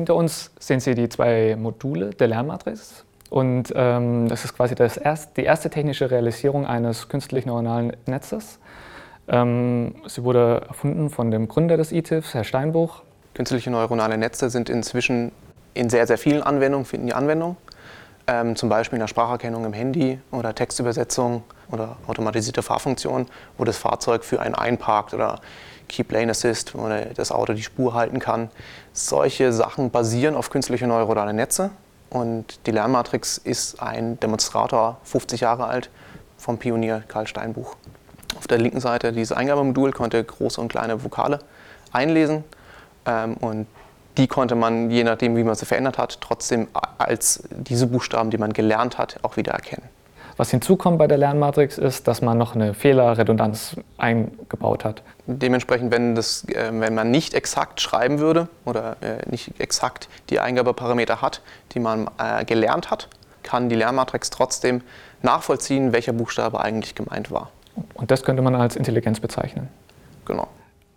Hinter uns sehen Sie die zwei Module der Lernmatrix. Und ähm, das ist quasi das erst, die erste technische Realisierung eines künstlichen neuronalen Netzes. Ähm, sie wurde erfunden von dem Gründer des ITIFs, Herr Steinbuch. Künstliche neuronale Netze sind inzwischen in sehr, sehr vielen Anwendungen, finden die Anwendung. Ähm, zum Beispiel in der Spracherkennung im Handy oder Textübersetzung oder automatisierte Fahrfunktion, wo das Fahrzeug für einen einparkt oder Keep Lane Assist, wo das Auto die Spur halten kann. Solche Sachen basieren auf künstliche neuronale Netze und die Lernmatrix ist ein Demonstrator, 50 Jahre alt, vom Pionier Karl Steinbuch. Auf der linken Seite dieses Eingabemodul konnte große und kleine Vokale einlesen ähm, und die konnte man, je nachdem wie man sie verändert hat, trotzdem als diese Buchstaben, die man gelernt hat, auch wieder erkennen. Was hinzukommt bei der Lernmatrix ist, dass man noch eine Fehlerredundanz eingebaut hat. Dementsprechend, wenn, das, äh, wenn man nicht exakt schreiben würde oder äh, nicht exakt die Eingabeparameter hat, die man äh, gelernt hat, kann die Lernmatrix trotzdem nachvollziehen, welcher Buchstabe eigentlich gemeint war. Und das könnte man als Intelligenz bezeichnen. Genau.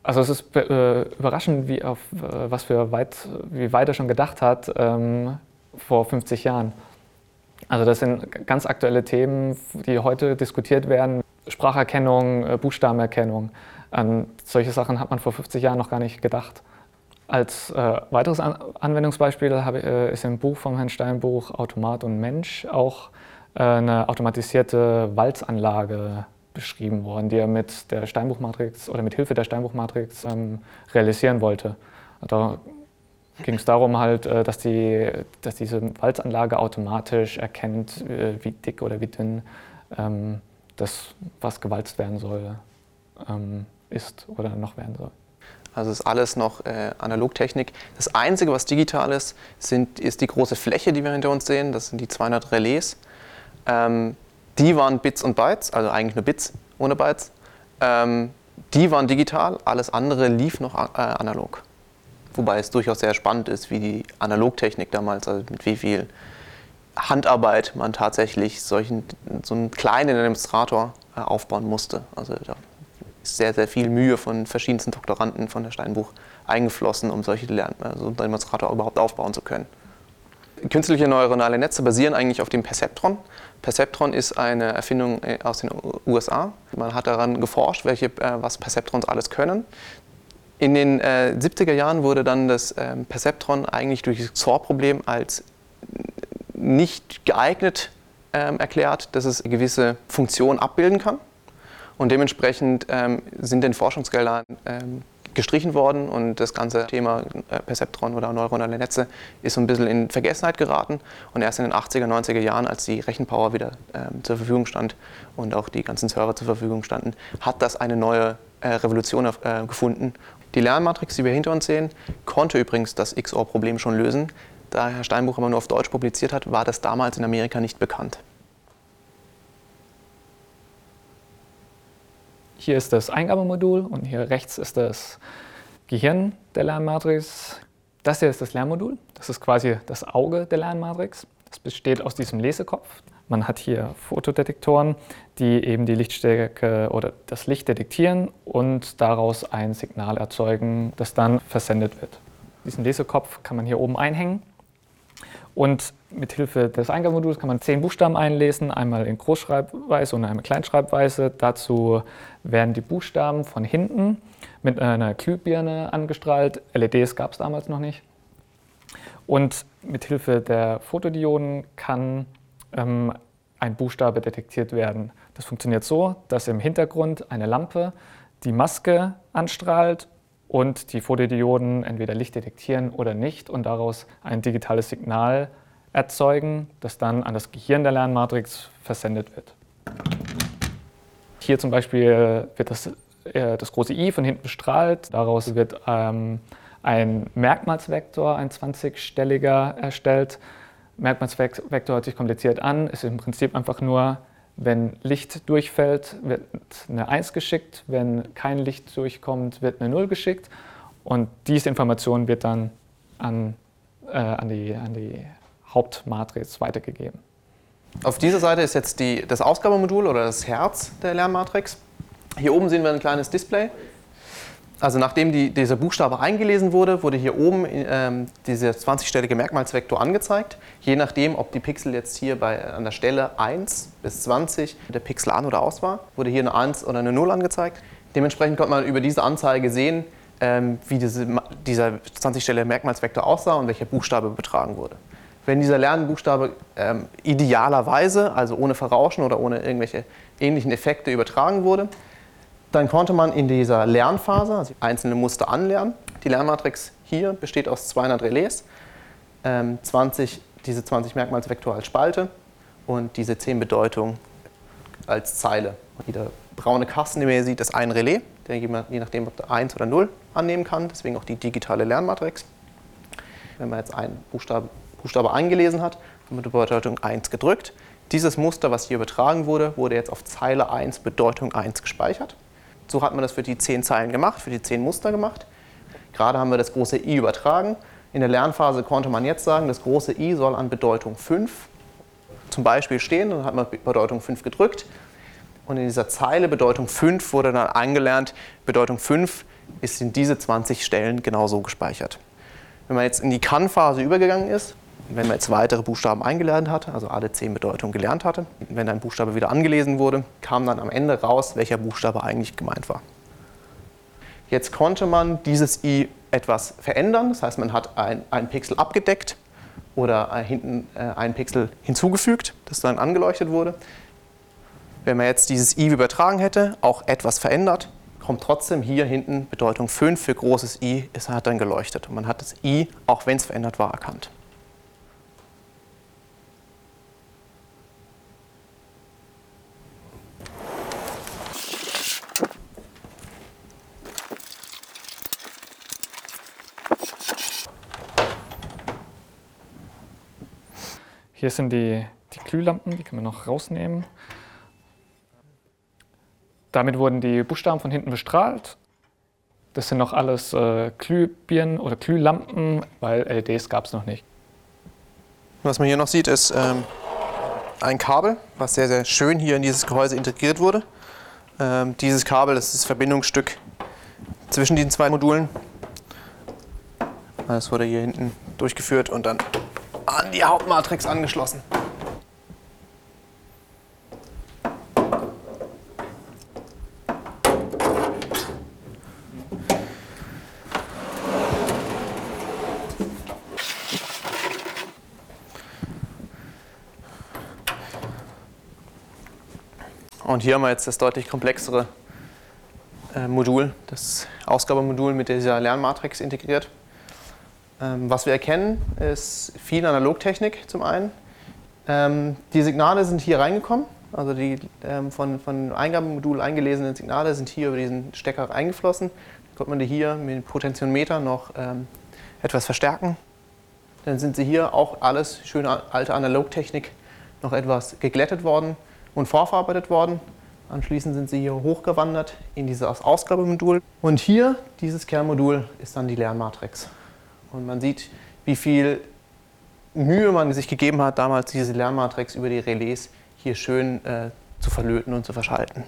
Also es ist äh, überraschend, wie, auf, äh, was für weit, wie weit er schon gedacht hat ähm, vor 50 Jahren. Also das sind ganz aktuelle Themen, die heute diskutiert werden. Spracherkennung, äh, Buchstabenerkennung. An solche Sachen hat man vor 50 Jahren noch gar nicht gedacht. Als äh, weiteres An Anwendungsbeispiel habe, äh, ist im Buch vom Herrn Steinbuch Automat und Mensch auch äh, eine automatisierte Walzanlage beschrieben worden, die er mit der Steinbuchmatrix oder mit Hilfe der Steinbuchmatrix ähm, realisieren wollte. Da ging es darum halt, äh, dass, die, dass diese Walzanlage automatisch erkennt, äh, wie dick oder wie dünn ähm, das, was gewalzt werden soll, ähm, ist oder noch werden soll. Also ist alles noch äh, Analogtechnik. Das Einzige, was digital ist, sind, ist die große Fläche, die wir hinter uns sehen. Das sind die 200 Relais. Ähm, die waren Bits und Bytes, also eigentlich nur Bits ohne Bytes. Ähm, die waren digital, alles andere lief noch äh, analog. Wobei es durchaus sehr spannend ist, wie die Analogtechnik damals, also mit wie viel Handarbeit man tatsächlich solchen, so einen kleinen Demonstrator äh, aufbauen musste. Also da ist sehr, sehr viel Mühe von verschiedensten Doktoranden von der Steinbuch eingeflossen, um solche also einen Demonstrator überhaupt aufbauen zu können. Künstliche neuronale Netze basieren eigentlich auf dem Perceptron. Perceptron ist eine Erfindung äh, aus den USA. Man hat daran geforscht, welche, was Perceptrons alles können. In den äh, 70er Jahren wurde dann das ähm, Perceptron eigentlich durch das XOR-Problem als nicht geeignet ähm, erklärt, dass es gewisse Funktion abbilden kann. Und dementsprechend ähm, sind den Forschungsgeldern ähm, gestrichen worden und das ganze Thema äh, Perceptron oder neuronale Netze ist so ein bisschen in Vergessenheit geraten. Und erst in den 80er, 90er Jahren, als die Rechenpower wieder ähm, zur Verfügung stand und auch die ganzen Server zur Verfügung standen, hat das eine neue äh, Revolution äh, gefunden die Lernmatrix, die wir hinter uns sehen, konnte übrigens das XOR-Problem schon lösen. Da Herr Steinbuch aber nur auf Deutsch publiziert hat, war das damals in Amerika nicht bekannt. Hier ist das Eingabemodul und hier rechts ist das Gehirn der Lernmatrix. Das hier ist das Lernmodul. Das ist quasi das Auge der Lernmatrix. Das besteht aus diesem Lesekopf. Man hat hier Fotodetektoren, die eben die Lichtstärke oder das Licht detektieren und daraus ein Signal erzeugen, das dann versendet wird. Diesen Lesekopf kann man hier oben einhängen und mit Hilfe des Eingabemoduls kann man zehn Buchstaben einlesen, einmal in Großschreibweise und einmal in Kleinschreibweise. Dazu werden die Buchstaben von hinten mit einer Glühbirne angestrahlt. LEDs gab es damals noch nicht. Und mit Hilfe der Fotodioden kann ähm, ein Buchstabe detektiert werden. Das funktioniert so, dass im Hintergrund eine Lampe die Maske anstrahlt und die Fotodioden entweder Licht detektieren oder nicht und daraus ein digitales Signal erzeugen, das dann an das Gehirn der Lernmatrix versendet wird. Hier zum Beispiel wird das, äh, das große I von hinten bestrahlt, daraus wird ähm, ein Merkmalsvektor, ein 20-stelliger erstellt Merkmalsvektor hört sich kompliziert an, ist im Prinzip einfach nur, wenn Licht durchfällt, wird eine 1 geschickt, wenn kein Licht durchkommt, wird eine 0 geschickt und diese Information wird dann an, äh, an, die, an die Hauptmatrix weitergegeben. Auf dieser Seite ist jetzt die, das Ausgabemodul oder das Herz der Lernmatrix. Hier oben sehen wir ein kleines Display. Also nachdem die, dieser Buchstabe eingelesen wurde, wurde hier oben ähm, dieser 20-stellige Merkmalsvektor angezeigt. Je nachdem, ob die Pixel jetzt hier bei, an der Stelle 1 bis 20 der Pixel an oder aus war, wurde hier eine 1 oder eine 0 angezeigt. Dementsprechend konnte man über diese Anzeige sehen, ähm, wie diese, dieser 20-stellige Merkmalsvektor aussah und welcher Buchstabe übertragen wurde. Wenn dieser Lernbuchstabe ähm, idealerweise, also ohne Verrauschen oder ohne irgendwelche ähnlichen Effekte übertragen wurde, dann konnte man in dieser Lernphase also einzelne Muster anlernen. Die Lernmatrix hier besteht aus 200 Relais, 20, ähm, diese 20 Merkmalsvektor als Spalte und diese 10 Bedeutungen als Zeile. Jeder braune Kasten, den man hier sieht, ist ein Relais, der je nachdem, ob der 1 oder 0 annehmen kann, deswegen auch die digitale Lernmatrix. Wenn man jetzt einen Buchstabe, Buchstabe eingelesen hat, haben wir die Bedeutung 1 gedrückt. Dieses Muster, was hier übertragen wurde, wurde jetzt auf Zeile 1 Bedeutung 1 gespeichert. So hat man das für die zehn Zeilen gemacht, für die zehn Muster gemacht. Gerade haben wir das große i übertragen. In der Lernphase konnte man jetzt sagen, das große i soll an Bedeutung 5 zum Beispiel stehen. Dann hat man Bedeutung 5 gedrückt. Und in dieser Zeile Bedeutung 5 wurde dann angelernt, Bedeutung 5 ist in diese 20 Stellen genauso gespeichert. Wenn man jetzt in die Kann-Phase übergegangen ist, wenn man jetzt weitere Buchstaben eingelernt hatte, also alle zehn Bedeutungen gelernt hatte, wenn ein Buchstabe wieder angelesen wurde, kam dann am Ende raus, welcher Buchstabe eigentlich gemeint war. Jetzt konnte man dieses i etwas verändern, das heißt, man hat ein, einen Pixel abgedeckt oder hinten äh, einen Pixel hinzugefügt, das dann angeleuchtet wurde. Wenn man jetzt dieses i übertragen hätte, auch etwas verändert, kommt trotzdem hier hinten Bedeutung 5 für großes i, es hat dann geleuchtet und man hat das i, auch wenn es verändert war, erkannt. Hier sind die, die Glühlampen, die können wir noch rausnehmen. Damit wurden die Buchstaben von hinten bestrahlt. Das sind noch alles äh, Glühbirnen oder Glühlampen, weil LEDs gab es noch nicht. Was man hier noch sieht, ist ähm, ein Kabel, was sehr, sehr schön hier in dieses Gehäuse integriert wurde. Ähm, dieses Kabel das ist das Verbindungsstück zwischen diesen zwei Modulen. Das wurde hier hinten durchgeführt und dann an die Hauptmatrix angeschlossen. Und hier haben wir jetzt das deutlich komplexere äh, Modul, das Ausgabemodul mit dieser Lernmatrix integriert. Ähm, was wir erkennen, ist viel Analogtechnik zum einen. Ähm, die Signale sind hier reingekommen, also die ähm, von, von Eingabemodul eingelesenen Signale sind hier über diesen Stecker eingeflossen. Da konnte man die hier mit dem Potentiometer noch etwas verstärken. Dann sind sie hier auch alles schöne alte Analogtechnik noch etwas geglättet worden und vorverarbeitet worden. Anschließend sind sie hier hochgewandert in dieses Ausgabemodul. Und hier, dieses Kernmodul, ist dann die Lernmatrix. Und man sieht, wie viel Mühe man sich gegeben hat, damals diese Lernmatrix über die Relais hier schön äh, zu verlöten und zu verschalten.